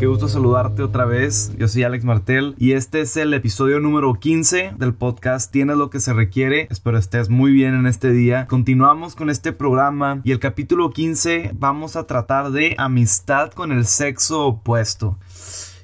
Qué gusto saludarte otra vez. Yo soy Alex Martel y este es el episodio número 15 del podcast Tienes lo que se requiere. Espero estés muy bien en este día. Continuamos con este programa y el capítulo 15 vamos a tratar de amistad con el sexo opuesto.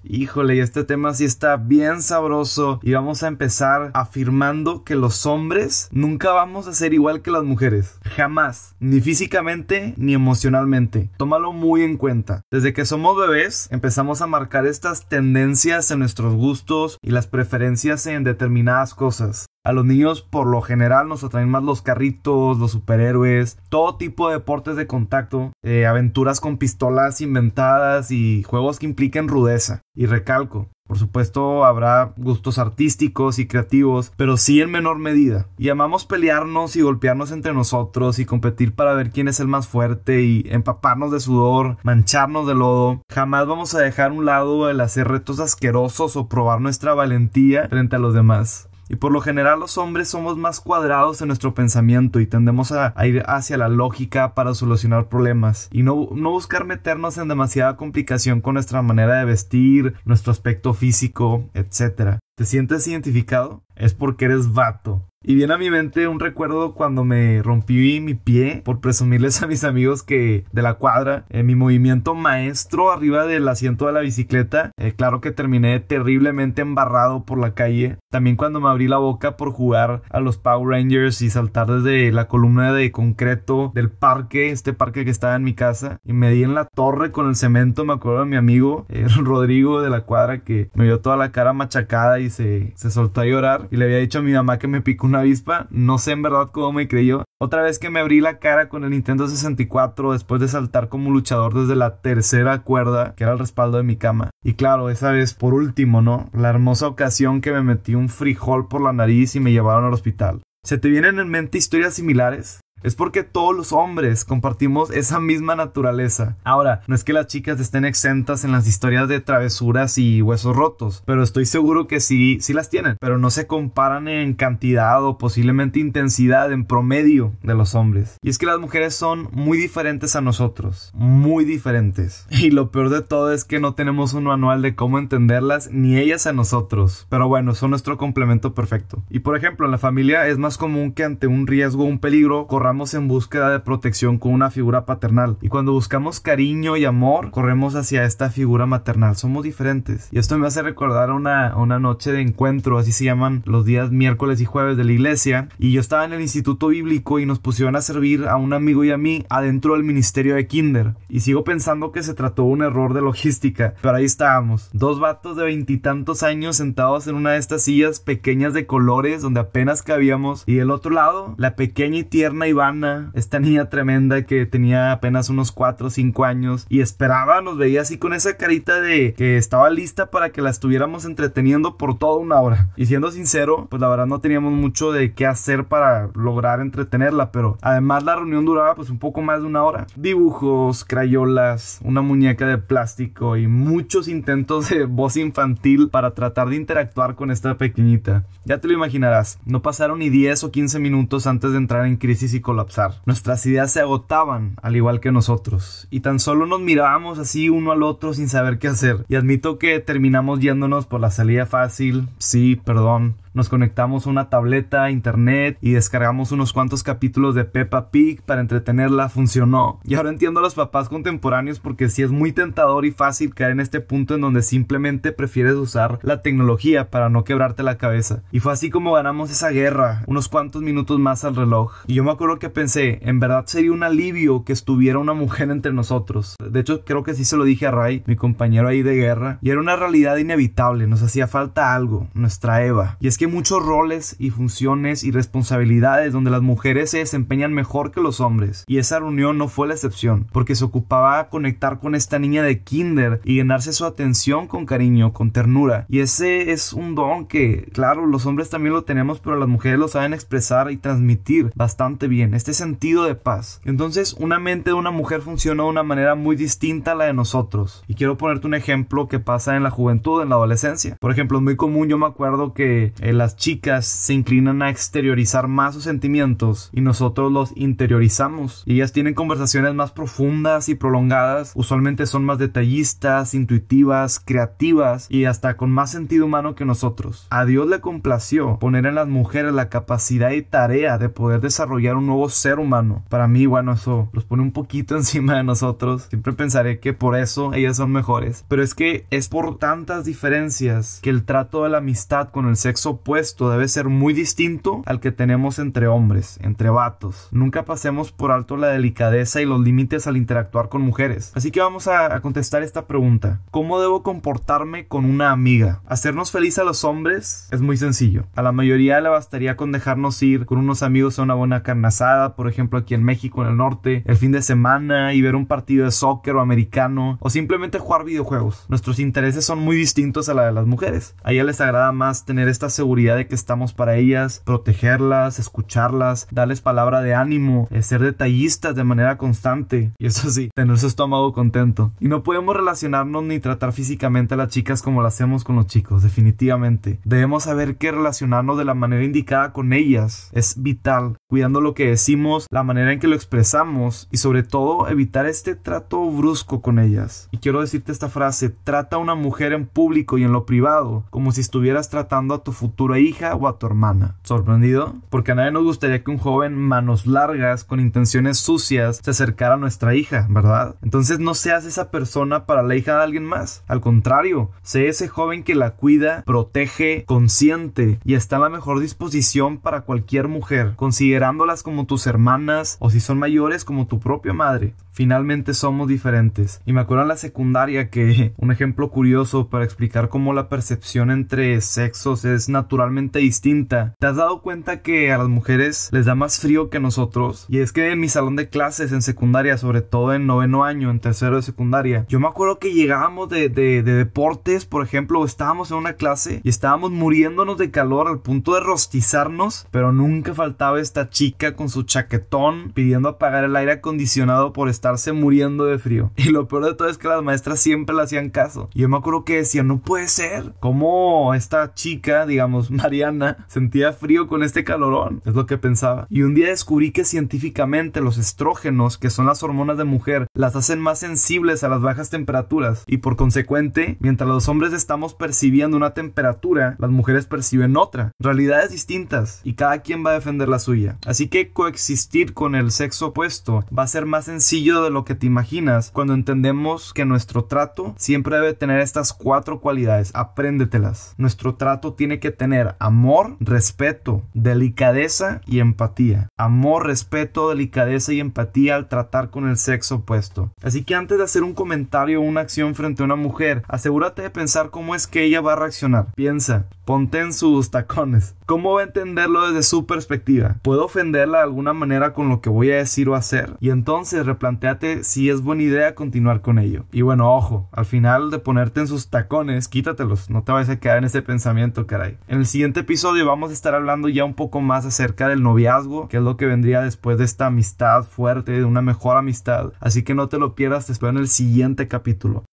Híjole, y este tema sí está bien sabroso y vamos a empezar afirmando que los hombres nunca vamos a ser igual que las mujeres. Jamás. Ni físicamente ni emocionalmente. Tómalo muy en cuenta. Desde que somos bebés empezamos a marcar estas tendencias en nuestros gustos y las preferencias en determinadas cosas. A los niños por lo general nos atraen más los carritos, los superhéroes, todo tipo de deportes de contacto, eh, aventuras con pistolas inventadas y juegos que impliquen rudeza. Y recalco, por supuesto habrá gustos artísticos y creativos, pero sí en menor medida. Y amamos pelearnos y golpearnos entre nosotros y competir para ver quién es el más fuerte y empaparnos de sudor, mancharnos de lodo. Jamás vamos a dejar un lado el hacer retos asquerosos o probar nuestra valentía frente a los demás. Y por lo general los hombres somos más cuadrados en nuestro pensamiento y tendemos a, ir hacia la lógica para solucionar problemas y no, no buscar meternos en demasiada complicación con nuestra manera de vestir, nuestro aspecto físico, etc. ¿Te sientes identificado? Es porque eres vato. Y viene a mi mente un recuerdo cuando me rompí mi pie por presumirles a mis amigos que de la cuadra, en mi movimiento maestro arriba del asiento de la bicicleta, eh, claro que terminé terriblemente embarrado por la calle. También cuando me abrí la boca por jugar a los Power Rangers y saltar desde la columna de concreto del parque, este parque que estaba en mi casa, y me di en la torre con el cemento, me acuerdo de mi amigo eh, Rodrigo de la cuadra que me vio toda la cara machacada y se, se soltó a llorar y le había dicho a mi mamá que me picó una avispa. No sé en verdad cómo me creyó. Otra vez que me abrí la cara con el Nintendo 64 después de saltar como luchador desde la tercera cuerda, que era el respaldo de mi cama. Y claro, esa vez por último, ¿no? La hermosa ocasión que me metí un frijol por la nariz y me llevaron al hospital. ¿Se te vienen en mente historias similares? Es porque todos los hombres compartimos esa misma naturaleza. Ahora, no es que las chicas estén exentas en las historias de travesuras y huesos rotos, pero estoy seguro que sí, sí las tienen, pero no se comparan en cantidad o posiblemente intensidad en promedio de los hombres. Y es que las mujeres son muy diferentes a nosotros, muy diferentes. Y lo peor de todo es que no tenemos un manual de cómo entenderlas ni ellas a nosotros. Pero bueno, son nuestro complemento perfecto. Y por ejemplo, en la familia es más común que ante un riesgo o un peligro corramos en búsqueda de protección con una figura paternal. Y cuando buscamos cariño y amor, corremos hacia esta figura maternal. Somos diferentes. Y esto me hace recordar una, una noche de encuentro, así se llaman los días miércoles y jueves de la iglesia. Y yo estaba en el instituto bíblico y nos pusieron a servir a un amigo y a mí adentro del ministerio de Kinder. Y sigo pensando que se trató de un error de logística. Pero ahí estábamos. Dos vatos de veintitantos años sentados en una de estas sillas pequeñas de colores donde apenas cabíamos. Y del otro lado, la pequeña y tierna Iván esta niña tremenda que tenía apenas unos 4 o 5 años y esperaba, nos veía así con esa carita de que estaba lista para que la estuviéramos entreteniendo por toda una hora. Y siendo sincero, pues la verdad no teníamos mucho de qué hacer para lograr entretenerla, pero además la reunión duraba pues un poco más de una hora. Dibujos, crayolas, una muñeca de plástico y muchos intentos de voz infantil para tratar de interactuar con esta pequeñita. Ya te lo imaginarás, no pasaron ni 10 o 15 minutos antes de entrar en crisis psicológica Nuestras ideas se agotaban, al igual que nosotros, y tan solo nos mirábamos así uno al otro sin saber qué hacer. Y admito que terminamos yéndonos por la salida fácil, sí, perdón, nos conectamos a una tableta, internet y descargamos unos cuantos capítulos de Peppa Pig para entretenerla, funcionó. Y ahora entiendo a los papás contemporáneos porque sí es muy tentador y fácil caer en este punto en donde simplemente prefieres usar la tecnología para no quebrarte la cabeza. Y fue así como ganamos esa guerra, unos cuantos minutos más al reloj. Y yo me acuerdo que pensé, en verdad sería un alivio que estuviera una mujer entre nosotros. De hecho, creo que sí se lo dije a Ray, mi compañero ahí de guerra, y era una realidad inevitable, nos hacía falta algo, nuestra Eva. Y es que muchos roles y funciones y responsabilidades donde las mujeres se desempeñan mejor que los hombres. Y esa reunión no fue la excepción, porque se ocupaba a conectar con esta niña de kinder y llenarse su atención con cariño, con ternura. Y ese es un don que, claro, los hombres también lo tenemos, pero las mujeres lo saben expresar y transmitir bastante bien. Este sentido de paz. Entonces, una mente de una mujer funciona de una manera muy distinta a la de nosotros. Y quiero ponerte un ejemplo que pasa en la juventud, en la adolescencia. Por ejemplo, es muy común, yo me acuerdo que el las chicas se inclinan a exteriorizar más sus sentimientos y nosotros los interiorizamos. Ellas tienen conversaciones más profundas y prolongadas, usualmente son más detallistas, intuitivas, creativas y hasta con más sentido humano que nosotros. A Dios le complació poner en las mujeres la capacidad y tarea de poder desarrollar un nuevo ser humano. Para mí, bueno, eso los pone un poquito encima de nosotros. Siempre pensaré que por eso ellas son mejores. Pero es que es por tantas diferencias que el trato de la amistad con el sexo opuesto debe ser muy distinto al que tenemos entre hombres, entre vatos. Nunca pasemos por alto la delicadeza y los límites al interactuar con mujeres. Así que vamos a, contestar esta pregunta. ¿Cómo debo comportarme con una amiga? Hacernos feliz a los hombres es muy sencillo. A la mayoría le bastaría con dejarnos ir con unos amigos a una buena carne asada, por ejemplo aquí en México, en el norte, el fin de semana y ver un partido de soccer o americano o simplemente jugar videojuegos. Nuestros intereses son muy distintos a la de las mujeres. A ellas les agrada más tener esta seguridad de que estamos para ellas, protegerlas, escucharlas, darles palabra de ánimo, eh, ser detallistas de manera constante y eso sí, tener su estómago contento. Y no podemos relacionarnos ni tratar físicamente a las chicas como lo hacemos con los chicos, definitivamente. Debemos saber que relacionarnos de la manera indicada con ellas es vital, cuidando lo que decimos, la manera en que lo expresamos y sobre todo evitar este trato brusco con ellas. Y quiero decirte esta frase, trata a una mujer en público y en lo privado como si estuvieras tratando a tu futura hija o a tu hermana. ¿Sorprendido? Porque a nadie nos gustaría que un joven manos largas con intenciones sucias se acercara a nuestra hija, ¿verdad? Entonces no seas esa persona para la hija de alguien más. Al contrario, sé ese joven que la cuida, protege, consciente y está en la mejor disposición para cualquier mujer, considerándolas como tus hermanas o si son mayores como tu propia madre. Finalmente somos diferentes. Y me acuerdo en la secundaria que un ejemplo curioso para explicar cómo la percepción entre sexos es naturalmente distinta. ¿Te has dado cuenta que a las mujeres les da más frío que nosotros? Y es que en mi salón de clases en secundaria, sobre todo en noveno año, en tercero de secundaria, yo me acuerdo que llegábamos de, de, de deportes, por ejemplo, estábamos en una clase y estábamos muriéndonos de calor al punto de rostizarnos, pero nunca faltaba esta chica con su chaquetón pidiendo apagar el aire acondicionado por estar estarse muriendo de frío. Y lo peor de todo es que las maestras siempre le hacían caso. Y yo me acuerdo que decía, no puede ser. ¿Cómo esta chica, digamos, Mariana, sentía frío con este calorón? Es lo que pensaba. Y un día descubrí que científicamente los estrógenos, que son las hormonas de mujer, las hacen más sensibles a las bajas temperaturas. Y por consecuente, mientras los hombres estamos percibiendo una temperatura, las mujeres perciben otra. Realidades distintas. Y cada quien va a defender la suya. Así que coexistir con el sexo opuesto va a ser más sencillo de lo que te imaginas cuando entendemos que nuestro trato siempre debe tener estas cuatro cualidades. Apréndetelas. Nuestro trato tiene que tener amor, respeto, delicadeza y empatía. Amor, respeto, delicadeza y empatía al tratar con el sexo opuesto. Así que antes de hacer un comentario o una acción frente a una mujer, asegúrate de pensar cómo es que ella va a reaccionar. Piensa, ponte en sus tacones. ¿Cómo va a entenderlo desde su perspectiva? ¿Puedo ofenderla de alguna manera con lo que voy a decir o hacer? Y entonces replanteate si es buena idea continuar con ello. Y bueno, ojo, al final de ponerte en sus tacones, quítatelos, no te vayas a quedar en ese pensamiento, caray. En el siguiente episodio vamos a estar hablando ya un poco más acerca del noviazgo, que es lo que vendría después de esta amistad fuerte, de una mejor amistad. Así que no te lo pierdas, te espero en el siguiente capítulo.